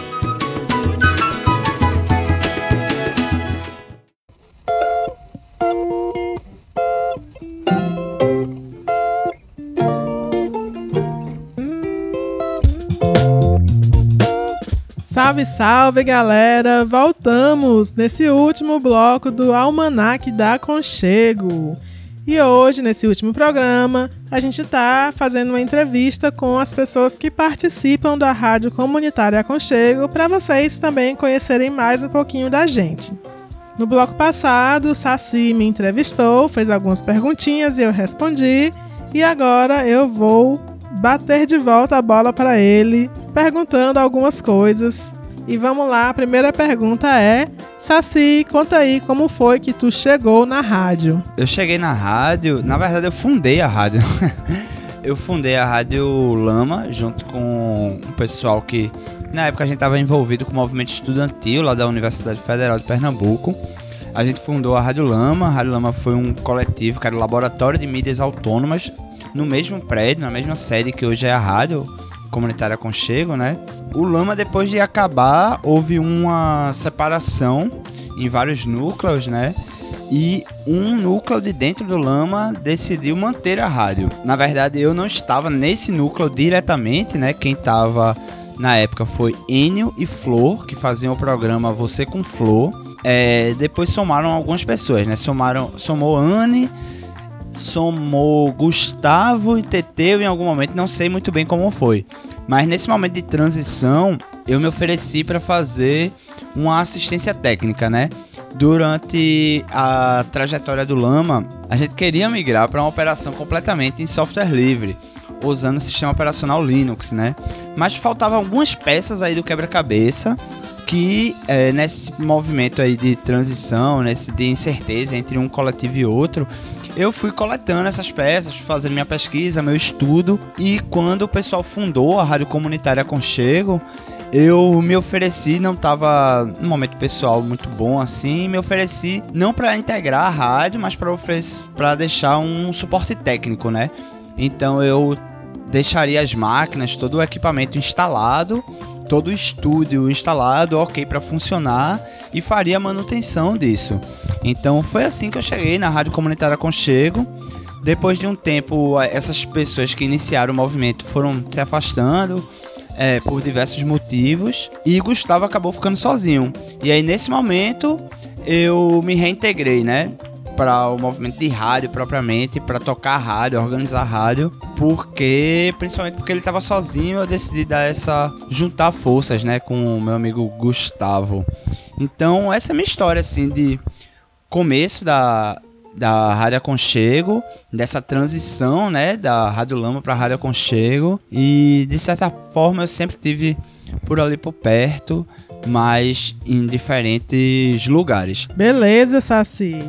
Salve, salve galera! Voltamos nesse último bloco do Almanac da Conchego. E hoje, nesse último programa, a gente está fazendo uma entrevista com as pessoas que participam da Rádio Comunitária Aconchego para vocês também conhecerem mais um pouquinho da gente. No bloco passado, Saci me entrevistou, fez algumas perguntinhas e eu respondi. E agora eu vou bater de volta a bola para ele, perguntando algumas coisas. E vamos lá, a primeira pergunta é: Saci, conta aí como foi que tu chegou na rádio. Eu cheguei na rádio, na verdade eu fundei a rádio. eu fundei a Rádio Lama junto com um pessoal que na época a gente estava envolvido com o movimento estudantil lá da Universidade Federal de Pernambuco. A gente fundou a Rádio Lama. A Rádio Lama foi um coletivo que era o laboratório de mídias autônomas no mesmo prédio, na mesma sede que hoje é a Rádio Comunitária Conchego, né? O Lama, depois de acabar, houve uma separação em vários núcleos, né? E um núcleo de dentro do Lama decidiu manter a rádio. Na verdade, eu não estava nesse núcleo diretamente, né? Quem estava na época foi Enio e Flor, que faziam o programa Você com Flor. É, depois somaram algumas pessoas, né? Somaram, somou Anne, somou Gustavo e Teteu em algum momento, não sei muito bem como foi. Mas nesse momento de transição, eu me ofereci para fazer uma assistência técnica, né? Durante a trajetória do Lama, a gente queria migrar para uma operação completamente em software livre, usando o sistema operacional Linux, né? Mas faltavam algumas peças aí do quebra-cabeça que é, nesse movimento aí de transição, nesse de incerteza entre um coletivo e outro, eu fui coletando essas peças, fazendo minha pesquisa, meu estudo, e quando o pessoal fundou a Rádio Comunitária Aconchego, eu me ofereci, não tava num momento pessoal muito bom assim, me ofereci não para integrar a rádio, mas para deixar um suporte técnico, né? Então eu deixaria as máquinas, todo o equipamento instalado, todo o estúdio instalado, ok para funcionar e faria a manutenção disso. Então foi assim que eu cheguei na Rádio Comunitária Conchego. Depois de um tempo, essas pessoas que iniciaram o movimento foram se afastando é, por diversos motivos e Gustavo acabou ficando sozinho. E aí nesse momento eu me reintegrei, né? Para o movimento de rádio propriamente, para tocar rádio, organizar rádio, porque principalmente porque ele estava sozinho, eu decidi dar essa juntar forças, né, com o meu amigo Gustavo. Então essa é a minha história assim de começo da, da Rádio Aconchego, dessa transição, né, da Rádio Lama para Rádio Aconchego, e de certa forma eu sempre tive por ali por perto, mas em diferentes lugares. Beleza, Saci.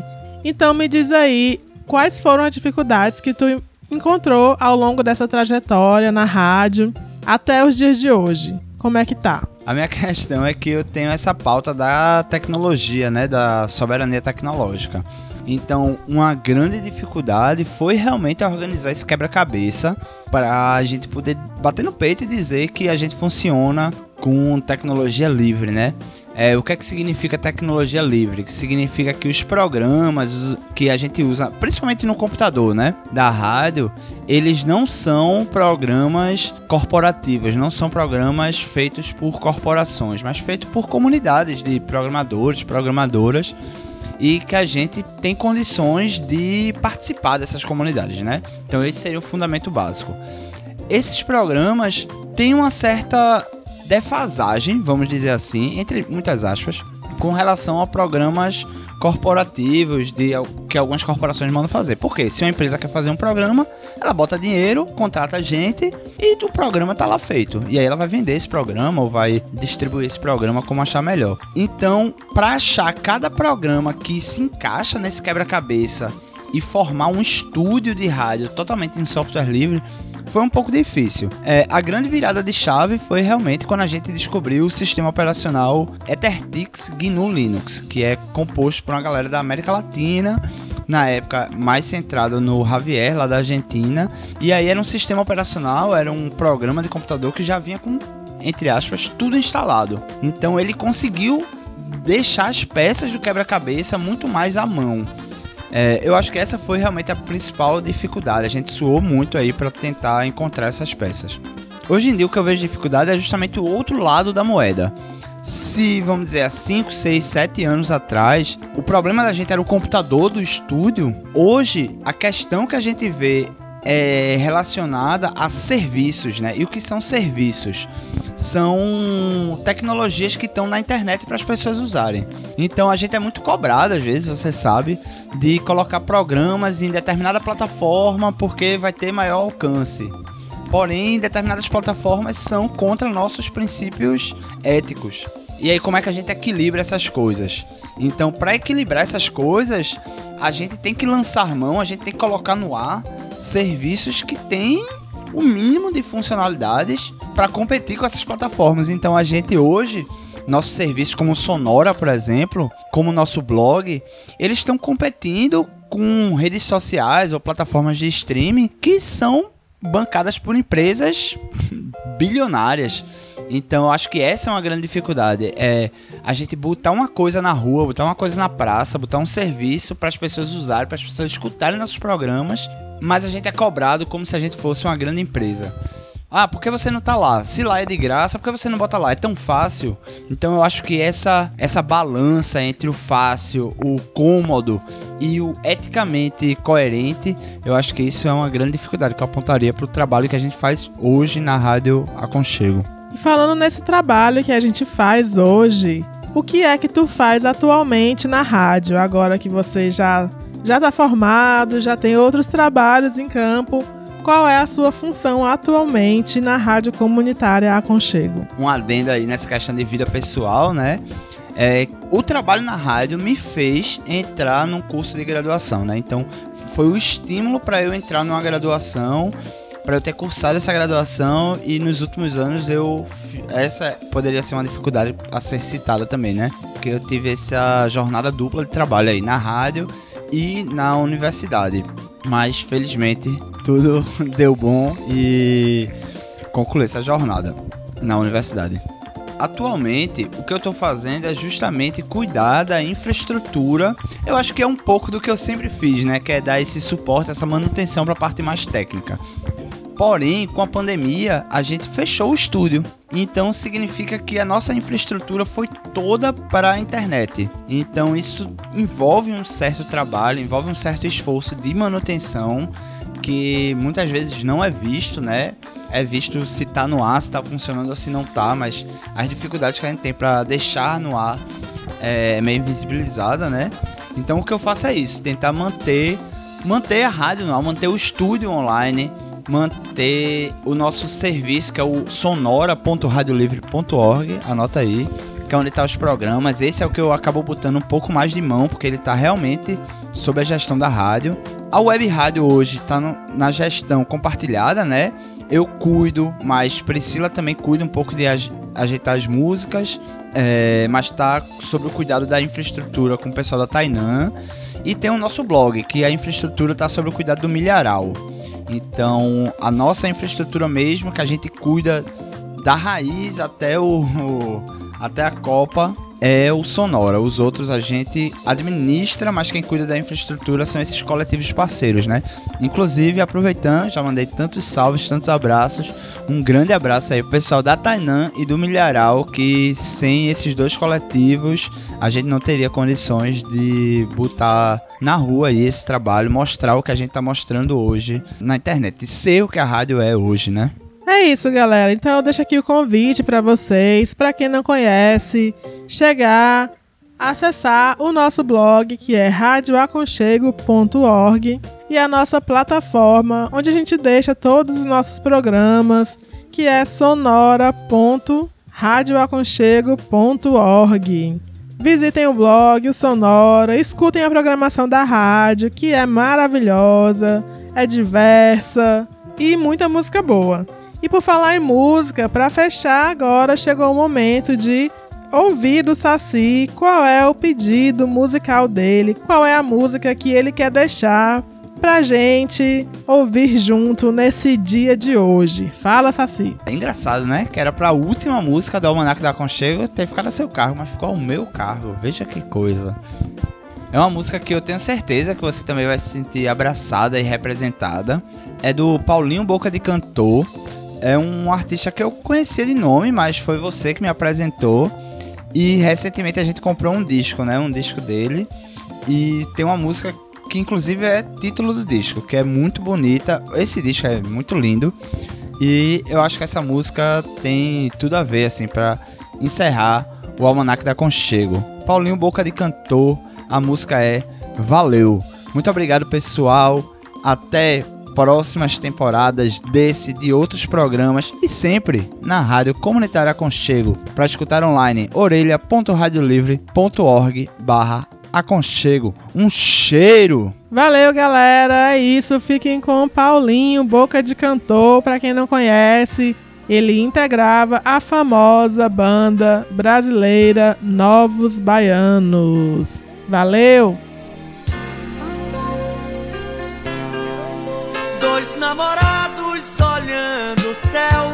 Então me diz aí, quais foram as dificuldades que tu encontrou ao longo dessa trajetória na rádio até os dias de hoje? Como é que tá? A minha questão é que eu tenho essa pauta da tecnologia, né, da soberania tecnológica. Então, uma grande dificuldade foi realmente organizar esse quebra-cabeça para a gente poder bater no peito e dizer que a gente funciona com tecnologia livre, né? É, o que é que significa tecnologia livre? Que significa que os programas que a gente usa, principalmente no computador, né, da rádio, eles não são programas corporativos, não são programas feitos por corporações, mas feitos por comunidades de programadores, programadoras e que a gente tem condições de participar dessas comunidades, né? Então esse seria o fundamento básico. Esses programas têm uma certa defasagem, vamos dizer assim, entre muitas aspas, com relação a programas corporativos de que algumas corporações mandam fazer. Porque se uma empresa quer fazer um programa, ela bota dinheiro, contrata gente e o programa tá lá feito. E aí ela vai vender esse programa ou vai distribuir esse programa como achar melhor. Então, para achar cada programa que se encaixa nesse quebra-cabeça e formar um estúdio de rádio totalmente em software livre, foi um pouco difícil. É, a grande virada de chave foi realmente quando a gente descobriu o sistema operacional EtherTix GNU Linux, que é composto por uma galera da América Latina, na época mais centrado no Javier, lá da Argentina. E aí era um sistema operacional, era um programa de computador que já vinha com, entre aspas, tudo instalado. Então ele conseguiu deixar as peças do quebra-cabeça muito mais à mão. É, eu acho que essa foi realmente a principal dificuldade. A gente suou muito aí para tentar encontrar essas peças. Hoje em dia o que eu vejo dificuldade é justamente o outro lado da moeda. Se, vamos dizer, há 5, 6, 7 anos atrás, o problema da gente era o computador do estúdio, hoje a questão que a gente vê é relacionada a serviços, né? E o que são serviços? São tecnologias que estão na internet para as pessoas usarem. Então a gente é muito cobrado, às vezes, você sabe, de colocar programas em determinada plataforma porque vai ter maior alcance. Porém, determinadas plataformas são contra nossos princípios éticos. E aí, como é que a gente equilibra essas coisas? Então, para equilibrar essas coisas, a gente tem que lançar mão, a gente tem que colocar no ar serviços que têm o mínimo de funcionalidades para competir com essas plataformas. Então, a gente hoje nossos serviços como Sonora, por exemplo, como nosso blog, eles estão competindo com redes sociais ou plataformas de streaming que são bancadas por empresas bilionárias. Então, eu acho que essa é uma grande dificuldade. É a gente botar uma coisa na rua, botar uma coisa na praça, botar um serviço para as pessoas usarem, para as pessoas escutarem nossos programas, mas a gente é cobrado como se a gente fosse uma grande empresa. Ah, por que você não tá lá? Se lá é de graça, por que você não bota lá? É tão fácil. Então eu acho que essa essa balança entre o fácil, o cômodo e o eticamente coerente, eu acho que isso é uma grande dificuldade que eu apontaria para o trabalho que a gente faz hoje na Rádio Aconchego. E falando nesse trabalho que a gente faz hoje, o que é que tu faz atualmente na rádio, agora que você já já tá formado, já tem outros trabalhos em campo? Qual é a sua função atualmente na Rádio Comunitária Aconchego? Um adendo aí nessa questão de vida pessoal, né? É, o trabalho na rádio me fez entrar num curso de graduação, né? Então foi o estímulo para eu entrar numa graduação, para eu ter cursado essa graduação e nos últimos anos eu essa poderia ser uma dificuldade a ser citada também, né? Porque eu tive essa jornada dupla de trabalho aí na rádio e na universidade. Mas felizmente tudo deu bom e concluí essa jornada na universidade. Atualmente, o que eu estou fazendo é justamente cuidar da infraestrutura. Eu acho que é um pouco do que eu sempre fiz, né? Que é dar esse suporte, essa manutenção para a parte mais técnica. Porém, com a pandemia, a gente fechou o estúdio. Então significa que a nossa infraestrutura foi toda para a internet. Então isso envolve um certo trabalho, envolve um certo esforço de manutenção que muitas vezes não é visto, né? É visto se tá no ar, se tá funcionando ou se não tá, mas as dificuldades que a gente tem para deixar no ar é meio invisibilizada, né? Então o que eu faço é isso, tentar manter manter a rádio no ar, manter o estúdio online, manter o nosso serviço que é o sonora.radiolivre.org, anota aí, que é onde tá os programas. Esse é o que eu acabo botando um pouco mais de mão, porque ele tá realmente sob a gestão da rádio. A web rádio hoje tá no, na gestão compartilhada, né? Eu cuido, mas Priscila também cuida um pouco de ajeitar as músicas, é, mas tá sob o cuidado da infraestrutura com o pessoal da Tainan. E tem o nosso blog, que a infraestrutura está sob o cuidado do Milharal. Então, a nossa infraestrutura mesmo, que a gente cuida da raiz até o, o até a Copa, é o Sonora. Os outros a gente administra, mas quem cuida da infraestrutura são esses coletivos parceiros, né? Inclusive, aproveitando, já mandei tantos salves, tantos abraços. Um grande abraço aí pro pessoal da Tainan e do Milharal, que sem esses dois coletivos a gente não teria condições de botar na rua aí esse trabalho, mostrar o que a gente tá mostrando hoje na internet. Ser o que a rádio é hoje, né? É isso, galera. Então eu deixo aqui o convite para vocês, para quem não conhece, chegar, acessar o nosso blog, que é radioaconchego.org, e a nossa plataforma, onde a gente deixa todos os nossos programas, que é sonora.radioaconchego.org. Visitem o blog, o Sonora, escutem a programação da rádio, que é maravilhosa, é diversa e muita música boa. E por falar em música, para fechar agora chegou o momento de ouvir do Saci qual é o pedido musical dele, qual é a música que ele quer deixar pra gente ouvir junto nesse dia de hoje. Fala, Saci. É engraçado, né? Que era pra última música do Almanac da Conchego ter ficado a seu carro, mas ficou o meu carro. Veja que coisa. É uma música que eu tenho certeza que você também vai se sentir abraçada e representada. É do Paulinho Boca de Cantor é um artista que eu conhecia de nome, mas foi você que me apresentou. E recentemente a gente comprou um disco, né? Um disco dele. E tem uma música que inclusive é título do disco, que é muito bonita. Esse disco é muito lindo. E eu acho que essa música tem tudo a ver, assim, para encerrar o Almanac da Conchego. Paulinho Boca de Cantor, a música é Valeu. Muito obrigado, pessoal. Até próximas temporadas desse e de outros programas e sempre na Rádio Comunitária Aconchego para escutar online orelha.radiolivre.org barra aconchego. Um cheiro! Valeu, galera! É isso. Fiquem com Paulinho, Boca de Cantor. Para quem não conhece, ele integrava a famosa banda brasileira Novos Baianos. Valeu! Dois namorados olhando o céu.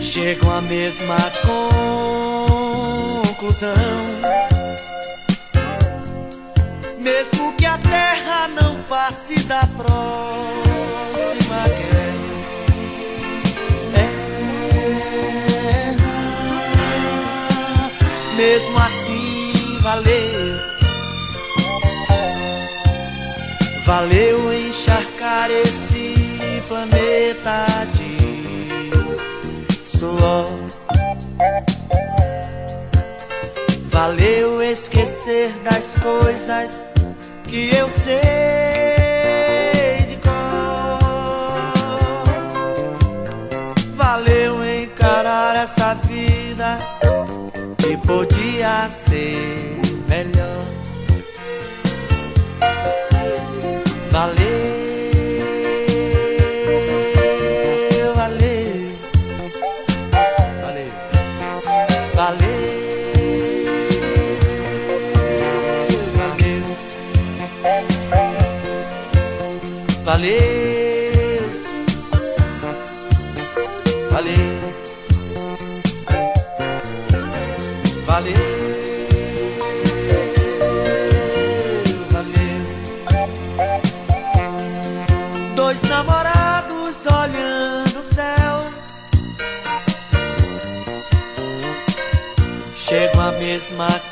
Chegam à mesma conclusão. Mesmo que a terra não passe da próxima guerra. É, Mesmo assim Valeu encharcar esse planeta de suor. Valeu esquecer das coisas que eu sei de cor. Valeu encarar essa vida que podia ser valeu, valeu, valeu. Dois namorados olhando o céu. Chegam à mesma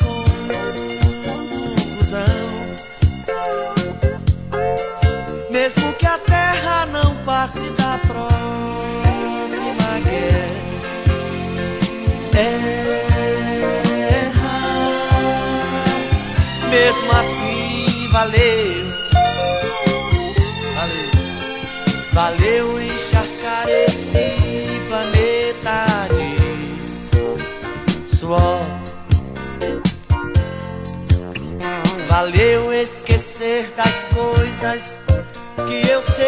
mesmo assim valeu. Valeu, valeu encharcar esse planeta de suor. Valeu esquecer das coisas que eu sei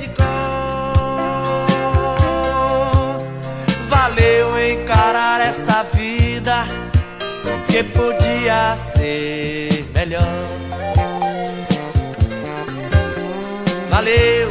de cor. Valeu encarar essa vida que podia ser melhor. Valeu,